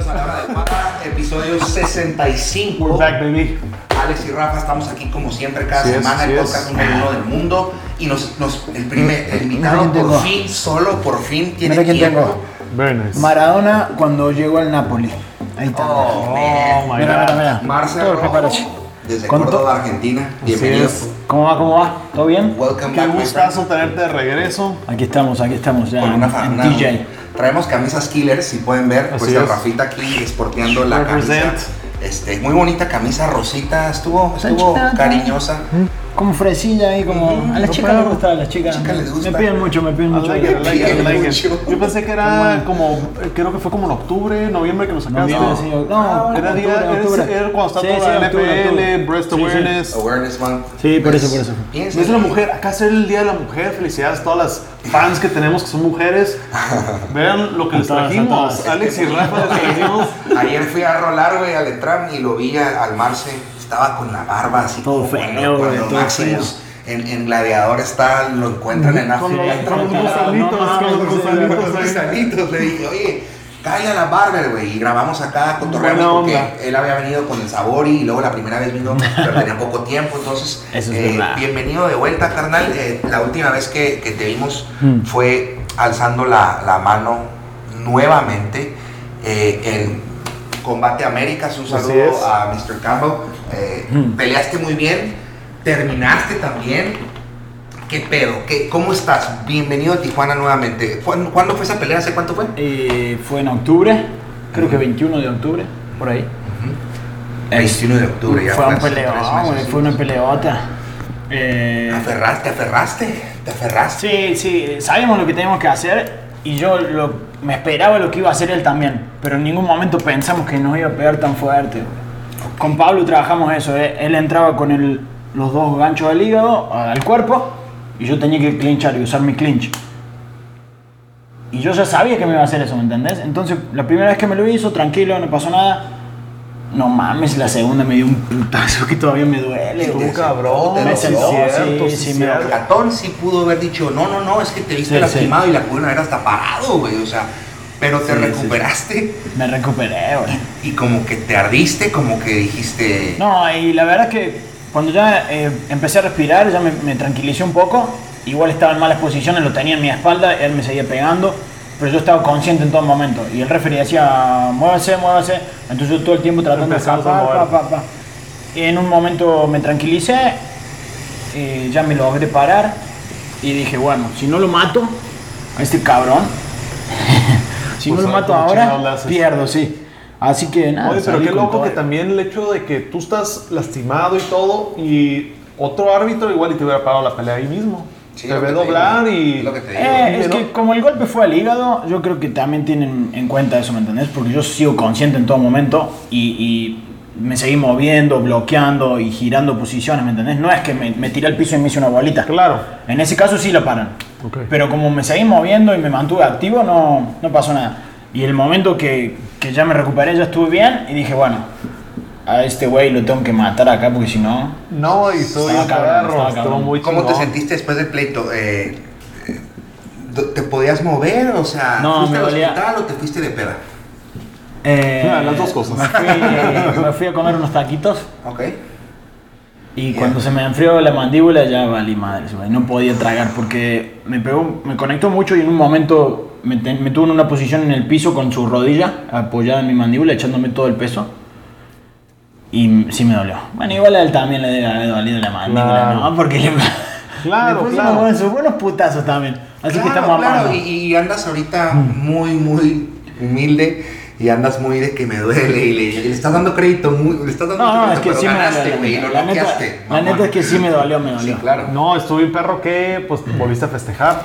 bienvenidos a La Hora de Pata, episodio 65. We're back, baby. Alex y Rafa estamos aquí como siempre cada Sí es, semana, sí el es. podcast número uno del mundo. Y nos, nos- el primer el invitado Mira por tengo. fin, solo por fin, tiene Mira quién tiempo. tengo. Very nice. Maradona cuando llegó al Napoli. Ahí está. Oh, Oh my mira, god. mira, mira. Preparache. desde Con to- Córdoba, Argentina. Bienvenido. es. ¿Cómo va? ¿Cómo va? ¿Todo bien? Welcome Qué back, gustazo tenerte de regreso. Aquí estamos, aquí estamos ya Con una, en, en. Traemos camisas killers, si pueden ver. Pues Así es. Rafita aquí esporteando la Represent. camisa. Este, muy bonita camisa rosita, estuvo, estuvo cariñosa. Como fresilla ahí, como. A las chicas les gusta, a las chicas. chicas les gusta. Me piden mucho, me piden mucho. like it, I like it, I like it. mucho. Yo pensé que era como, creo que fue como en octubre, noviembre que lo sacaste. Sí, no, Era, día, octubre, era- octubre. era cuando está Sí, toda sí, la octubre. Breast Sí, sí. Awareness. Awareness Month. Sí, por eso, por eso. Es la mujer, acá es el Día de la Mujer, felicidades a todas las fans que tenemos que son mujeres. Vean lo que les trajimos. Alex y Rafa les trajimos. Ayer fui a rolar, güey, al Etram y lo vi a- al Marce. Estaba con la barba así. Todo como feo, cuando- güey, cuando todo Maximus En, en Gladiador está, lo encuentran en África. con los gusanitos, con los gusanitos Con los ahí. gusanitos, le dije, oye, cállate a la barber, güey. Y grabamos acá, cotorreamos porque onda. él había venido con el Sabori y luego la primera vez vino, pero tenía poco tiempo. Entonces, Eso es eh, bienvenido de vuelta, carnal. Eh, la última vez que, que te vimos Mm. fue alzando la, la mano nuevamente eh, en Combate Américas. Un saludo a Mr. Campbell. Eh, Mm. Peleaste muy bien, terminaste también. ¿Qué pedo? ¿Qué, ¿Cómo estás? Bienvenido a Tijuana nuevamente. ¿Cuándo, cuándo fue esa pelea? ¿Hace cuánto fue? Eh, fue en octubre, creo que 21 de octubre, por ahí. 21 de octubre, ya fue un peleón, fue una peleota. Eh, ¿Te aferraste? ¿Te aferraste? ¿Te aferraste? Sí, sí, sabíamos lo que teníamos que hacer y yo lo- me esperaba lo que iba a hacer él también, pero en ningún momento pensamos que nos iba a pegar tan fuerte. Con Pablo trabajamos eso, eh, él entraba con el- los dos ganchos del hígado al cuerpo y yo tenía que clinchar y usar mi clinch. Y yo ya sabía que me iba a hacer eso, ¿me entendés? Entonces, la primera vez que me lo hizo, tranquilo, no pasó nada. No mames, la segunda me dio un putazo que todavía me duele, Sí, cabrón, te me sentó, cierto, sí, sí, sí, me. Gatón sí pudo haber dicho, no, no, no, es que te viste Sí, lastimado y la pudieron haber hasta parado, güey. O sea, pero te Sí, sí, recuperaste Me recuperé, güey. y como que te ardiste, como que dijiste... No, y la verdad es que cuando ya eh, empecé a respirar, ya me, me tranquilicé un poco. Igual estaba en malas posiciones, lo tenía en mi espalda, él me seguía pegando, pero yo estaba consciente en todo momento. Y el referee decía, muévase, muévase. Entonces yo todo el tiempo tratando de escapar, mover. pa, pa, pa. Y en un momento me tranquilicé, eh, ya me logré parar y dije, bueno, si no lo mato a este cabrón, si Pues, no lo mato ¿cómo ahora, pierdo, sí. Así que nada. Oye, pero qué loco todo. que también el hecho de que tú estás lastimado y todo y otro árbitro igual y te hubiera parado la pelea ahí mismo. Sí, te ve te doblar y... lo que te digo. Eh, es ¿no? que como el golpe fue al hígado, yo creo que también tienen en cuenta eso, ¿me entendés? Porque yo sigo consciente en todo momento y, y me seguí moviendo, bloqueando y girando posiciones, ¿me entendés? No es que me, me tiré al piso y me hice una bolita. Claro. En ese caso sí lo paran. Pero como me seguí moviendo y me mantuve activo, no, no pasó nada. Y el momento que, que ya me recuperé, ya estuve bien y dije, bueno, a este güey lo tengo que matar acá porque si no... No, y estuvo cabrón. muy ¿Cómo te sentiste después del pleito? Eh, eh, ¿Te podías mover? O sea, No, ¿fuiste me al dolía. hospital o te fuiste de peda? Eh, Ah, las dos cosas. Me fui, me fui a comer unos taquitos. Ok. Y cuando se me enfrió la mandíbula ya valí madres, güey. No podía tragar porque me pegó, me conectó mucho y en un momento me, ten- me tuvo en una posición en el piso con su rodilla apoyada en mi mandíbula, echándome todo el peso. Y sí me dolió. Bueno, igual a él también le debe haber dolido la mandíbula, Claro. ¿no? Porque le, Claro, claro. buenos, sus buenos putazos también. Así que estamos claro, y, y andas ahorita muy, muy humilde y andas muy de que me duele y le, le estás dando crédito, muy, le estás dando No, no, es crédito, que pero sí me ganaste, dolió. güey, lo La neta, la neta es que sí me dolió, me dolió. Sí, claro. No, estuve un perro que pues volviste a festejar.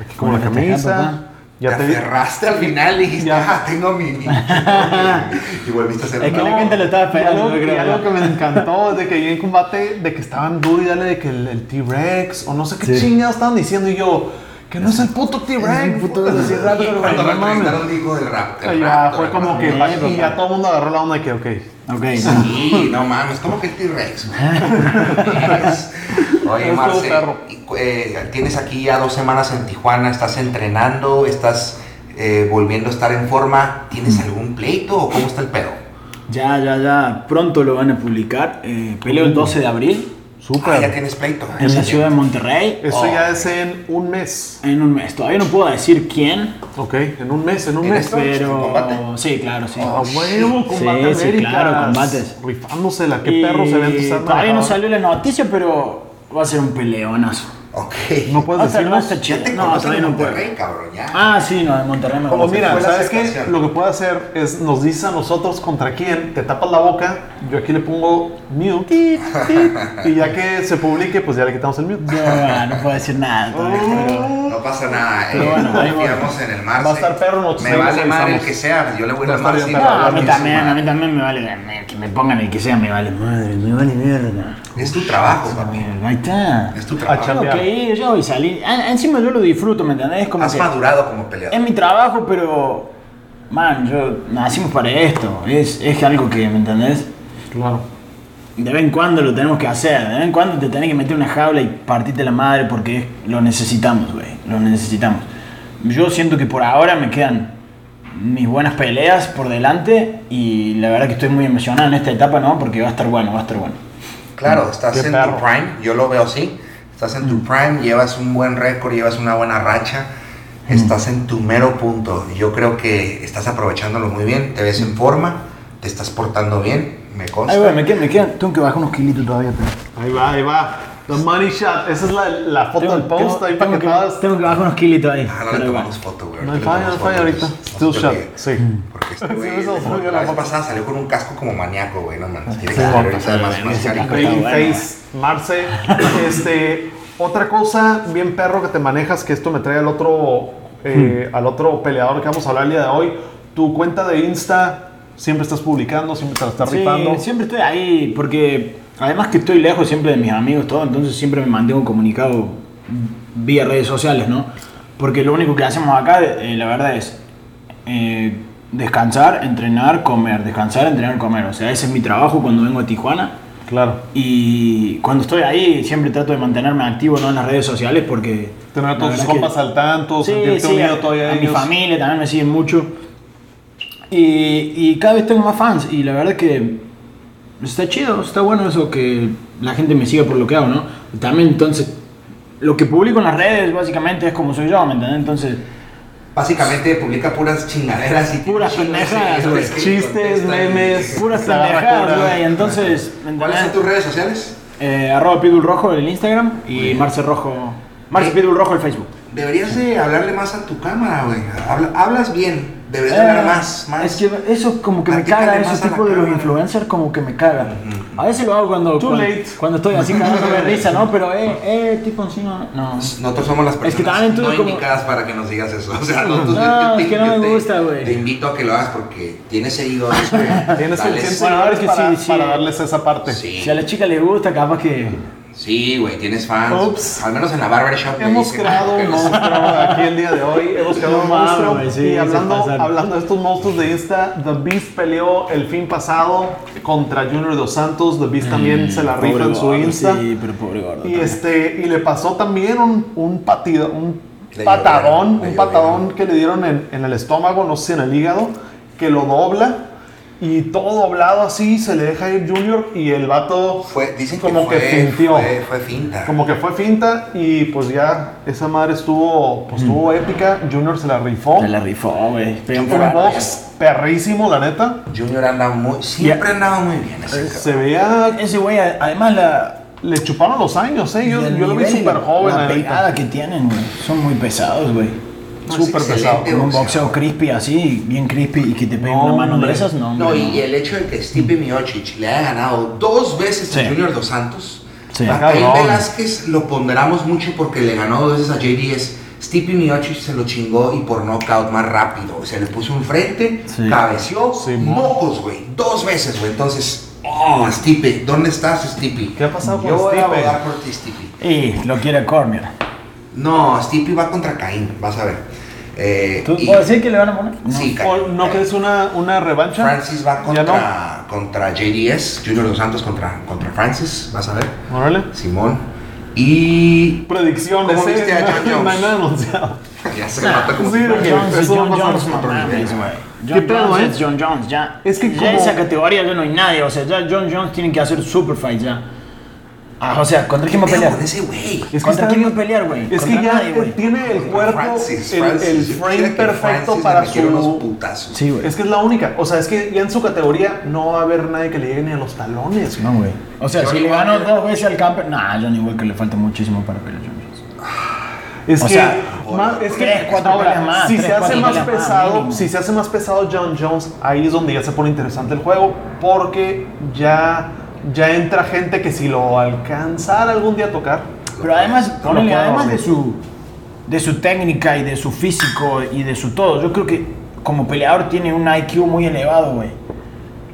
Aquí con la camisa. Ya te te vi. aferraste al final y dijiste, Ya. ah, tengo mi... mi- y volviste a hacer Es que la gente lo estaba Y esperando, algo, yo creo, y algo que me encantó es de que ahí en combate, de que estaban duro y dale de que el, el T-Rex o no sé qué Sí. chingados estaban diciendo y yo, que no es el puto T-Rex. puto velociraptor, güey, Cuando no me mames. presentaron dijo del rap. del Y ya raptor, fue como que y ya todo el mundo agarró la onda de que, ok. Ok, Sí, no mames, ¿cómo que el T-Rex? Oye, Estuvo Marce, eh, tienes aquí ya dos semanas en Tijuana, estás entrenando, estás eh, volviendo a estar en forma. ¿Tienes algún pleito o cómo está el pedo? Ya, ya, ya. Pronto lo van a publicar. Eh, peleo el 12 de abril Súper. Ah, ya tienes pleito. en la ciudad de Monterrey. Eso Oh, ya es en un mes. En un mes. Todavía no puedo decir quién, Ok, en un mes, en un ¿En mes. esto? pero. combate? Sí, claro, sí. A huevo, Sí, combate sí, Américas. claro, combates. Rifándosela, qué Y perro se ve antes de estar Todavía no salió la noticia, pero va a ser un peleonazo. Ok. No puedes a a decirnos. estar chido. Ya te No, en no puedo. Monterrey, cabrón, ya. Ah, sí, no, de Monterrey me Como mira, la ¿sabes qué? Lo que puede hacer es nos dice a nosotros contra quién, te tapas la boca, yo aquí le pongo mute y ya que se publique, pues ya le quitamos el mute. No, no puedo decir nada todavía, pero... No pasa nada. Pero eh, bueno, ahí confiamos en el Marce. Va a estar perro, nosotros Me vale madre el que sea. Yo le voy a a bien No, a mí también, a mí también me vale, que me pongan el que sea, me vale madre, me vale mierda. Es tu trabajo, papi. Ahí está. Es tu A trabajo. Ir, yo voy a salir. Encima yo lo disfruto, ¿me entendés? Es como Has que madurado como peleador. es mi trabajo, pero... Man, yo nacimos para esto. Es, es algo que, ¿me entendés? Claro. De vez en cuando lo tenemos que hacer, de vez en cuando te tenés que meter una jaula y partirte la madre porque lo necesitamos, güey, lo necesitamos. Yo siento que por ahora me quedan mis buenas peleas por delante y la verdad que estoy muy emocionado en esta etapa, ¿no? Porque va a estar bueno, va a estar bueno. Claro, estás Qué en perro. tu prime, yo lo veo así. Estás en tu prime, llevas un buen récord, llevas una buena racha, estás en tu mero punto. Yo creo que estás aprovechándolo muy bien, te ves en forma, te estás portando bien, me consta. Ay, güey, me quedan, me quedan, tengo que bajar unos kilitos todavía, pero... Ahí va, ahí va. The money shot. Esa es la, la foto Tengo, del post tengo- ahí para tengo que tengo que bajar unos kilitos ahí. Ah, no le tomamos foto, güey. No hay falla, no hay falla ahorita. Still shot. Sí. Porque este güey, la la vez pasada salió con un casco como maníaco, güey, no mames. Tiene que más, más carico. face, Marce. Este, otra cosa bien perro que te manejas, que esto me trae al otro, eh, al otro peleador que vamos a hablar el día de hoy. Tu cuenta de Insta, siempre estás publicando, siempre te la estás Sí, rifando. siempre estoy ahí porque además que estoy lejos siempre de mis amigos todo, entonces siempre me mantengo comunicado vía redes sociales, ¿no? Porque lo único que hacemos acá, eh, la verdad es eh, descansar, entrenar, comer, descansar, entrenar, comer. O sea, ese es mi trabajo cuando vengo a Tijuana. Claro. Y cuando estoy ahí siempre trato de mantenerme activo ¿no? en las redes sociales porque... Tener a todos tus compas al tanto, Sí, sentirte sí, unido a, todavía a a mi familia también me siguen mucho. Y, y cada vez tengo más fans y la verdad que está chido, está bueno eso que la gente me siga por lo que hago, ¿no? También entonces, lo que publico en las redes básicamente es como soy yo, ¿me entiendes? Entonces, Básicamente publica puras chingaderas y Puras pendejadas, güey. Chistes, memes. puras pendejadas, güey. Entonces, ¿me ¿Cuáles son tus redes sociales? Eh, arroba Pitbull Rojo en el Instagram y Marce Rojo, Marce. Pitbull Rojo en el Facebook. Deberías de hablarle más a tu cámara, güey. Habla- hablas bien. Deberías de Eh, hablar más, más. Es que eso como que me caga, ese tipo de los influencers como que me cagan. A veces lo hago cuando, Too cuando, late. cuando estoy así cagándome de risa, ¿no? Pero, eh, eh, tipo así no. no. Nosotros somos las Es personas que también tú no como- indicadas para que nos digas eso. O sea, nosotros, No, te- es que no me te- gusta, güey. Te invito a que lo hagas porque tienes seguidores, güey. Tienes suficientes Bueno, a ver seguidores que para, sí, sí. para darles esa parte. Sí, Si a la chica le gusta, capaz que. Sí, güey, tienes fans. Ups. Al menos en la barbershop. Hemos dicen, creado ah, que un monstruo aquí el día de hoy. Hemos creado un monstruo. sí, y se hablando, hablando de estos monstruos de Insta, The Beast peleó el fin pasado contra Junior Dos Santos. The Beast también se la rifa en su Insta. Sí, pero pobre gordo. Y este y le pasó también un, un patido, un Le patadón, le un patadón llovieron. que le dieron en, en el estómago, no sé si en el hígado, que lo dobla y todo doblado así, se le deja ir Junior y el vato Fue, dicen como que, que, fue, fintió. Fue, fue finta. Como que fue finta y pues ya esa madre estuvo, pues estuvo épica. Junior se la rifó. Se la rifó, güey. Pegó Un box perrísimo, la neta. Junior anda muy. Siempre ha andado muy bien ese cabrón. Se veía, Ese güey, además la. le chuparon los años, ¿eh? Yo, yo lo vi súper joven La pegada que tienen, güey. Son muy pesados, güey. No, súper pesado. Un boxeo crispy así, bien crispy y que te peguen una mano hombre. de esas, no. No, y el hecho de que Stipe Miocic le haya ganado dos veces a Sí. Junior Dos Santos, Sí. a Caín. Velázquez lo ponderamos mucho porque le ganó dos veces a JDS. Stipe Miocic se lo chingó y por knockout más rápido. O sea, le puso enfrente, Sí. cabeció, Sí, mocos, güey. Dos veces, güey. Entonces, oh, Stipe, ¿dónde estás, Stipe? ¿Qué ha pasado con Yo voy a Stipe? abogar por ti, Stipe. Y lo quiere Cormier. No, Stipe va contra Caín, vas a ver. Eh, ¿Tú y puedes decir que le van a poner? Sí, ¿O Caín. ¿No crees una, una revancha? Francis va ¿Ya contra, contra JDS, Junior Dos Santos contra, contra Francis, vas a ver. Órale. Simón. Y. Predicciones, ¿Cómo viste ¿eh? a John No Jones? nada anunciado. Ya se nota como sí, si fuera- porque- Jones, eso John va a pasar Jones, no güey. ¿Qué John pedo, Jones eh? es John Jones, ya. Es que ya como- esa categoría ya no hay nadie, o sea, ya John Jones tiene que hacer super fight ya. Ah, o sea, ¿contra ¿Qué quién va a pelear? con ese güey? Es que ¿Contra está quién va a bien- pelear, güey? Es que ya nadie, eh, tiene el cuerpo, Francis, el, Francis. el Yo frame perfecto Francis para metiera unos su... putazos. Sí, güey. Es que es la única. O sea, es que ya en su categoría no va a haber nadie que le llegue ni a los talones. No, güey. O sea, Johnny si le ganó Walker. dos veces al camper, nah, Johnny Walker le falta muchísimo para pelear John Jones. Es O que, sea, más- es que tres, cuatro ahora, más, si tres, se hace cuatro más pesado, si se hace más pesado John Jones, ahí es donde ya se pone interesante el juego, porque ya, ya entra gente que si lo alcanzara algún día a tocar, Pero además, No además de su, de su técnica y de su físico y de su todo, yo creo que como peleador tiene un IQ muy elevado, güey.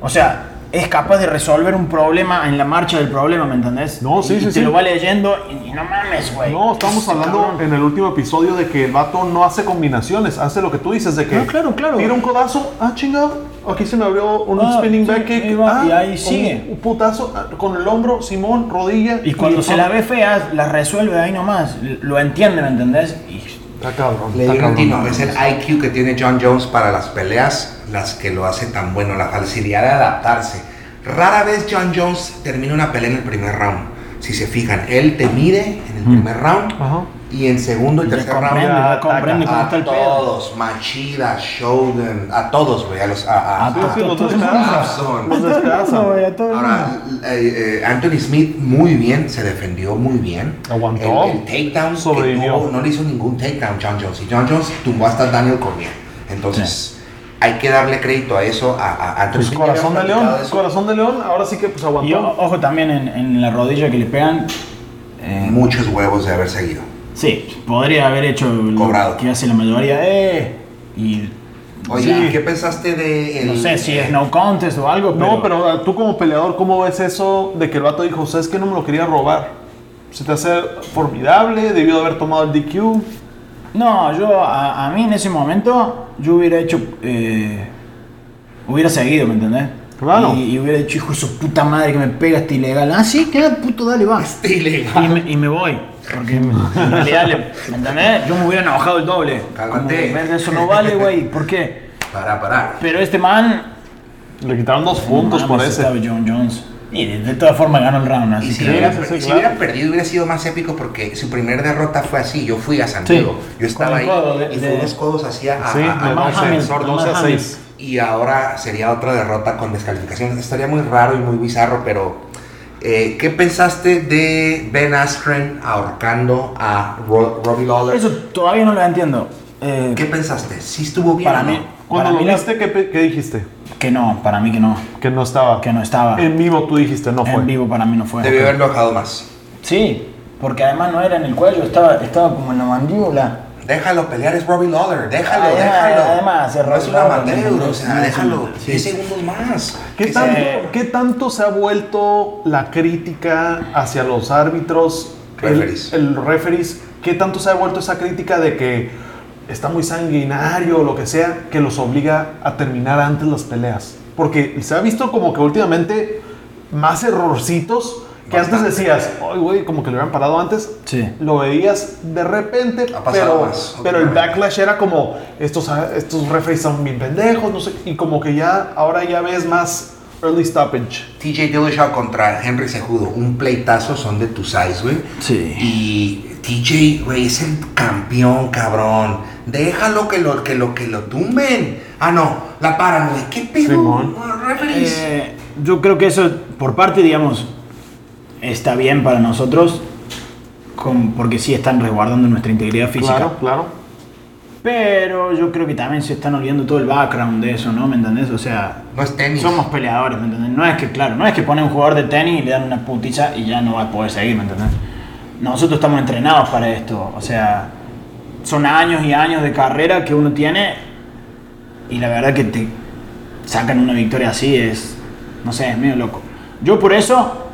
O sea, es capaz de resolver un problema en la marcha del problema, ¿me entendés? No, sí, y, sí, y te sí. lo va leyendo y, y no mames, güey. No, estamos hablando cabrón. en el último episodio de que el vato no hace combinaciones, hace lo que tú dices, de que No, claro, claro. tira un codazo, ah, chingado, aquí se me abrió un Ah, spinning sí, back kick, ah, y ahí un- sigue. Un, putazo ah, con el hombro, Simón, rodilla. Y cuando se ah, la ve fea, la resuelve ahí nomás. Lo entiende, ¿me entendés? Y Está cabrón. Le está digo un cabrón. es el IQ que tiene John Jones para las peleas las que lo hace tan bueno, la facilidad de adaptarse. Rara vez John Jones termina una pelea en el primer round. Si se fijan, él te mide en el primer round Ajá. y en segundo y tercer round. ya ataca comprende cómo está A el pedo. todos, Machida, Shogun, a todos, güey, a los a, a- A los todos. a. Ahora, eh, eh, Anthony Smith muy bien, se defendió muy bien. Aguantó. El, el takedown, que Sobrevivió. no, no le hizo ningún takedown John Jones. Y John Jones tumbó hasta Daniel Cormier. Entonces, hay que darle crédito a eso, a, a Pues corazón de león, eso. corazón de león, ahora sí que pues aguantó. Y o- ojo también en, en la rodilla que le pegan. eh, Muchos huevos de haber seguido. sí, podría haber hecho lo Cobrado. que hace la mayoría. Eh, y Oye, Sí. ¿y ¿qué pensaste de el, no sé si es no contest o algo, pero, No, pero ah, tú como peleador, ¿cómo ves eso de que el vato dijo, ¿sabes que no me lo quería robar? ¿Se te hace formidable? ¿Debió de haber tomado el DQ? No, yo a, a mí en ese momento yo hubiera hecho. eh, hubiera seguido, ¿me entendés? Claro. Y, y hubiera dicho, hijo de su puta madre que me pega este ilegal. Ah, sí, queda puto, dale, va. Este ilegal. Y me, y me voy. Porque en realidad, ¿me entendés? Yo me hubiera enojado el doble. Cálmate. Como, "Verga, eso no vale, güey. ¿Por qué? Para, para. Pero este man. Le quitaron dos puntos por ese. John Jones. Y de, de todas formas ganó el round, Y si, que. hubiera, si claro. hubiera perdido hubiera sido más épico porque su primer derrota fue así. Yo fui a San Sí, Diego. Yo estaba ahí de- y fue unos codos así a, a, Sí, a- a de Max doce, Defensor, Max 12 a Hammer. 6. Y ahora sería otra derrota con descalificación. Estaría muy raro y muy bizarro, pero eh, ¿qué pensaste de Ben Askren ahorcando a Ro- Robbie Lawler? Eso todavía no lo entiendo. Eh, ¿Qué pensaste? ¿Sí estuvo bien? para o no? mí. Cuando para lo mí la- viste, ¿qué, dijiste? Que no, para mí que no. Que no estaba. Que no estaba. En vivo tú dijiste, no fue. En vivo para mí no fue. Debió haberlo bajado más. Sí, porque además no era en el cuello, estaba, estaba como en la mandíbula. Déjalo pelear, es Robbie Lawler. Déjalo, Ah, déjalo. además, es no es un o sea, déjalo. sí. 10 segundos más. ¿Qué Que tanto, se- ¿Qué tanto se ha vuelto la crítica hacia los árbitros, el- Referees. el, referees? ¿Qué tanto se ha vuelto esa crítica de que está muy sanguinario o lo que sea, que los obliga a terminar antes las peleas? Porque se ha visto como que últimamente más errorcitos que Bastante. antes decías, ay güey, como que lo habían parado antes. Sí. Lo veías de repente, pero, más, pero el backlash era como, estos, estos referees son bien pendejos, no sé, y como que ya, ahora ya ves más early stoppage. TJ Dillashaw contra Henry Cejudo, un pleitazo, son de tu size, güey. Sí. Y TJ, güey, es el campeón, cabrón. Déjalo que lo, que lo, que lo tumben. Ah, no, la paran, güey. ¿Qué pedo? Eh, yo creo que eso, por parte, digamos, está bien para nosotros, con- porque sí están resguardando nuestra integridad física. Claro, claro. Pero yo creo que también se están olvidando todo el background de eso, ¿no? ¿Me entendés? O sea, no es tenis. somos peleadores, ¿me entendés? No es que, claro, no es que pone un jugador de tenis y le dan una putiza y ya no va a poder seguir, ¿me entendés? Nosotros estamos entrenados para esto, o sea, son años y años de carrera que uno tiene y la verdad que te sacan una victoria así es, no sé, es medio loco. Yo por eso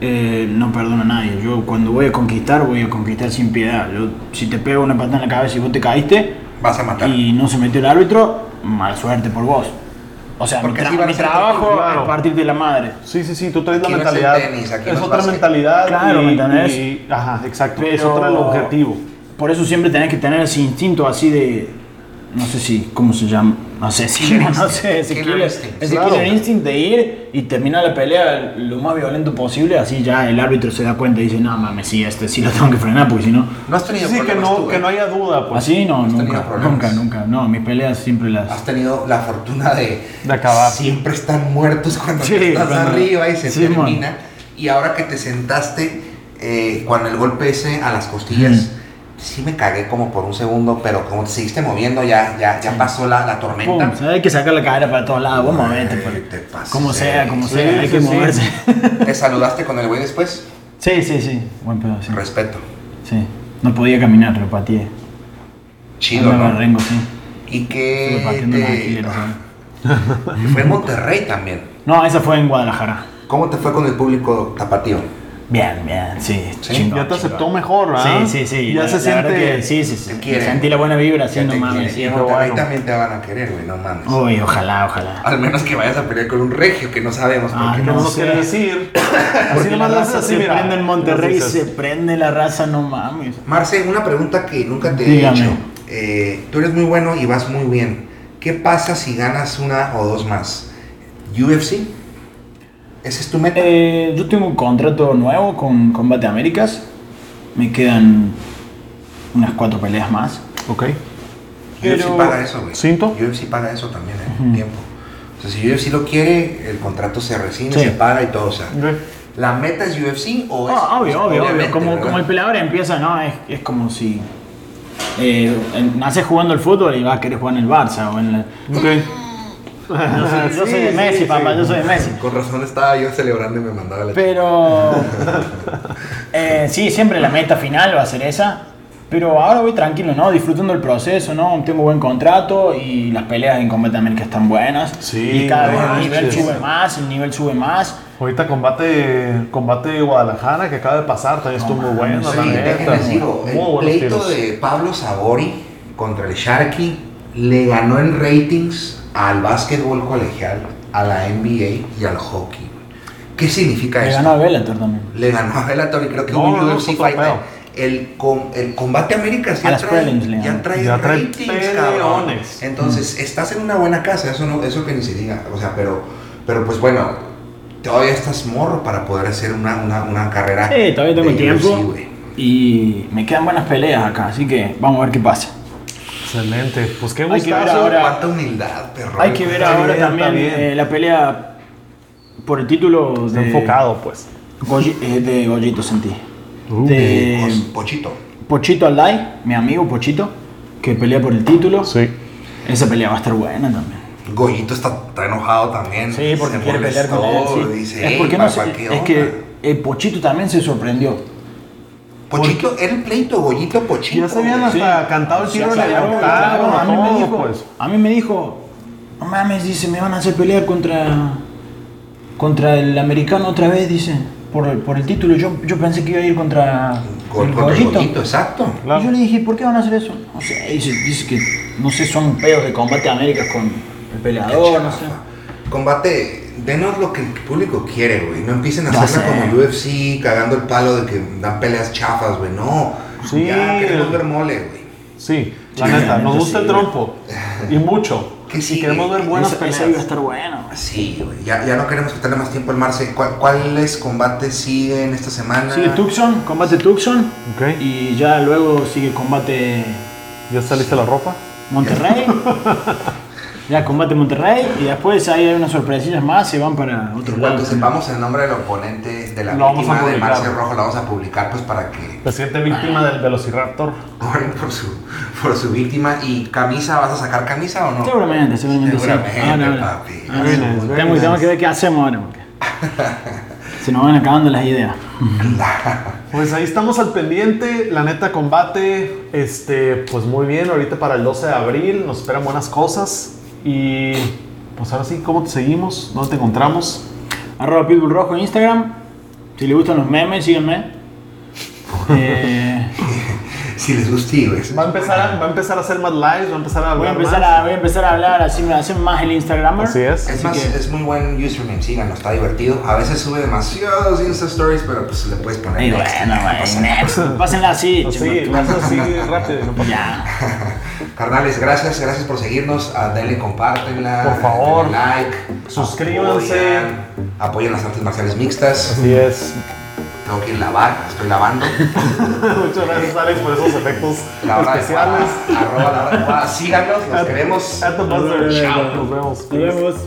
eh, no perdono a nadie. Yo cuando voy a conquistar, voy a conquistar sin piedad. Yo, si te pego una patada en la cabeza y vos te caíste Vas a matar. y no se metió el árbitro, mala suerte por vos. O sea, mi, Porque tra- así van a mi trabajo claro. es partir de la madre. Sí, sí, sí, tú traes la Aquí no es mentalidad. tenis, aquí es no es otra básquet. mentalidad. Claro, y, ¿me entendés? y- ajá, exacto. es Pero- otro el objetivo. Por eso siempre tenés que tener ese instinto así de. No sé si. ¿Cómo se llama? No sé si. No sé, killer, instinct. ese Claro. killer instinct de ir y terminar la pelea lo más violento posible. Así ya el árbitro se da cuenta y dice: No mames, sí, este sí lo tengo que frenar porque si no. No has tenido Sí, que problemas no, tú, que ¿eh? no haya duda, pues. Así no, ¿Has tenido nunca, problemas? nunca, nunca. No, mis peleas siempre las. Has tenido la fortuna de, De acabar. Siempre están muertos cuando Sí, estás cuando- arriba y se sí, termina. Y ahora que te sentaste eh, con el golpe ese a las costillas, sí me cagué como por un segundo, pero como te seguiste moviendo, ya, ya, ya pasó la, la tormenta. Pum, hay que sacar la cadera para todos lados. Vos Güey, movete, pues. Como sea, como Sí, sea, hay que sí. moverse. ¿Te saludaste con el güey después? sí, sí, sí. Buen pedo, sí. Respeto. Sí. No podía caminar, lo pateé. Chido, ¿no? rengo, sí. Y una te- fue en Monterrey también. No, esa fue en Guadalajara. ¿Cómo te fue con el público tapatío? Bien, bien, sí. Sí, chingón, Ya te chingón. aceptó mejor, ¿verdad? Sí, sí, sí. Ya la- se la siente. que sí, sí, sí. Te quieren. Sentí la buena vibra, sí, no mames. sí. Monterrey bueno. también te van a querer, güey, no mames. Uy, ojalá, ojalá. Al menos que vayas a pelear con un regio que no sabemos por Ah, qué no No nos quiere decir. Así Porque la nomás haces raza así, se mira. prende en Monterrey, se prende la raza, no mames. Marce, una pregunta que nunca te Dígame. he hecho. Eh, tú eres muy bueno y vas muy bien. ¿Qué pasa si ganas una o dos más? ¿UFC? ¿Ese es tu meta? Eh, yo tengo un contrato nuevo con Combate Américas. Me quedan unas cuatro peleas más. Ok. UFC pero- paga eso, güey. ¿Cinto? UFC paga eso también, ¿eh? Ujú. Tiempo. O sea, si UFC lo quiere, el contrato se rescinde, Sí. se paga y todo. O sea, Ok. ¿la meta es UFC o es...? Ah, obvio, obvio, obvio. Como, ¿verdad? como el peleador empieza, ¿no? Es, es como si eh, naces jugando al fútbol y vas a querer jugar en el Barça o en la... Ok. Yo soy, yo soy de Messi, sí, papá, sí. yo soy de Messi. Con razón estaba yo celebrando y me mandaba la... Pero eh, sí, siempre la meta final va a ser esa. Pero ahora voy tranquilo, ¿no? Disfrutando el proceso, ¿no? Tengo buen contrato y las peleas en Combate América están buenas. Sí, y cada vez el nivel sube más, el nivel sube más. Ahorita combate, combate Guadalajara que acaba de pasar, también estuvo muy bueno, la Sí, digo, el pleito tiros. de Pablo Sabori contra el Sharky le ganó en ratings al básquetbol colegial, a la NBA y al hockey. ¿Qué significa Le esto? ganó a Bellator también. Le ganó a Bellator y creo que No, un UFC Fight. El, com- el combate América ya trae, ya trae Ya trae ratings, cabrón. Entonces, estás en una buena casa, eso no, eso que ni se diga. O sea, pero, pero pues bueno, todavía estás morro para poder hacer una, una, una carrera. Sí, todavía tengo tiempo. UFC, güey. y me quedan buenas peleas acá, así que vamos a ver qué pasa. Excelente. Pues qué Hay que ver gustazo. ahora- Cuánta humildad, perro. Hay que ver ahora bien, también eh, la pelea por el título Está de, enfocado, pues. Goyi- eh, de Goyito sentí. Uh, de Pos- Pochito. Pochito Alday, mi amigo Pochito, que pelea por el título. Sí. Esa pelea va a estar buena también. Goyito está, está enojado también. Sí, porque Se quiere pelear con él. sí. Dice, es "Ey, porque no sé- ¿qué es onda?". que el Pochito también se sorprendió. Pochito, era el pleito, Goyito, Pochito. Ya se habían hasta cantado el tiro el Claro, a mí me dijo, pues. a mí me dijo, no mames, dice, me van a hacer pelear contra contra el americano otra vez, dice, por, el- por el título. Yo, yo pensé que iba a ir contra el contra Goyito. Goyito, exacto. Claro. Y yo le dije, ¿por qué van a hacer eso? No sé, dice, dice que, no sé, son pedos de combate a Américas con el peleador, no sé. Combate, denos lo que el público quiere, güey. No empiecen a Ya hacerla sé. como UFC, cagando el palo de que dan peleas chafas, güey. No. Sí. Ya queremos ver mole, güey. Sí, la Sí, neta, nos gusta sí. el trompo. Y mucho. ¿Qué y sigue? queremos ver buenas esa peleas. iba a estar buena. Sí, güey. Ya, ya no queremos quitarle más tiempo al Marce. ¿Cuál- ¿Cuáles combates siguen esta semana? Sigue Tucson, combate Tucson. Ok. Y ya luego sigue combate ¿Ya está lista la ropa? Monterrey. ya combate Monterrey. Y después ahí hay unas sorpresillas más se van para otro lado. Cuando sepamos el nombre del oponente de la Lo víctima de. Marce Rojo, lo vamos a publicar pues para que La siguiente víctima del Velociraptor. oren por su, por su víctima. ¿Y camisa? ¿Vas a sacar camisa o no? Seguramente, seguramente, Seguramente, sí. Ahora. papi. Nice. que ver qué hacemos ahora. porque se nos van acabando las ideas. Pues ahí estamos al pendiente. La neta combate, este, pues muy bien. Ahorita para el 12 de abril nos esperan buenas cosas. Y pues ahora sí, ¿cómo te seguimos? ¿Dónde te encontramos? Arroba Pitbull Rojo en Instagram. Si les gustan los memes, síganme. Eh, si les gusta, güey. Va a, empezar a, va a empezar a hacer más lives, va a empezar a Voy a hablar empezar más. a, voy a, empezar a hablar, así me hacen más el Instagramer. Así es. Es más, es muy buen username, síganlo, está divertido. A veces sube demasiados Insta Stories, pero pues le puedes poner. Y next, bueno, no güey, next. Pásenla así. Lo haces así rápido. no pasa nada. Ya. Carnales, gracias, gracias por seguirnos. Ah, denle, compártenla. Por favor. denle like. Suscríbanse. Apoyan, apoyen las artes marciales mixtas. Así es. Tengo que ir a lavar, estoy lavando. Muchas gracias, Alex, por esos efectos La hora especiales. adecuada, arroba la hora adecuada. Síganos, los queremos. Nos vemos. Nos vemos.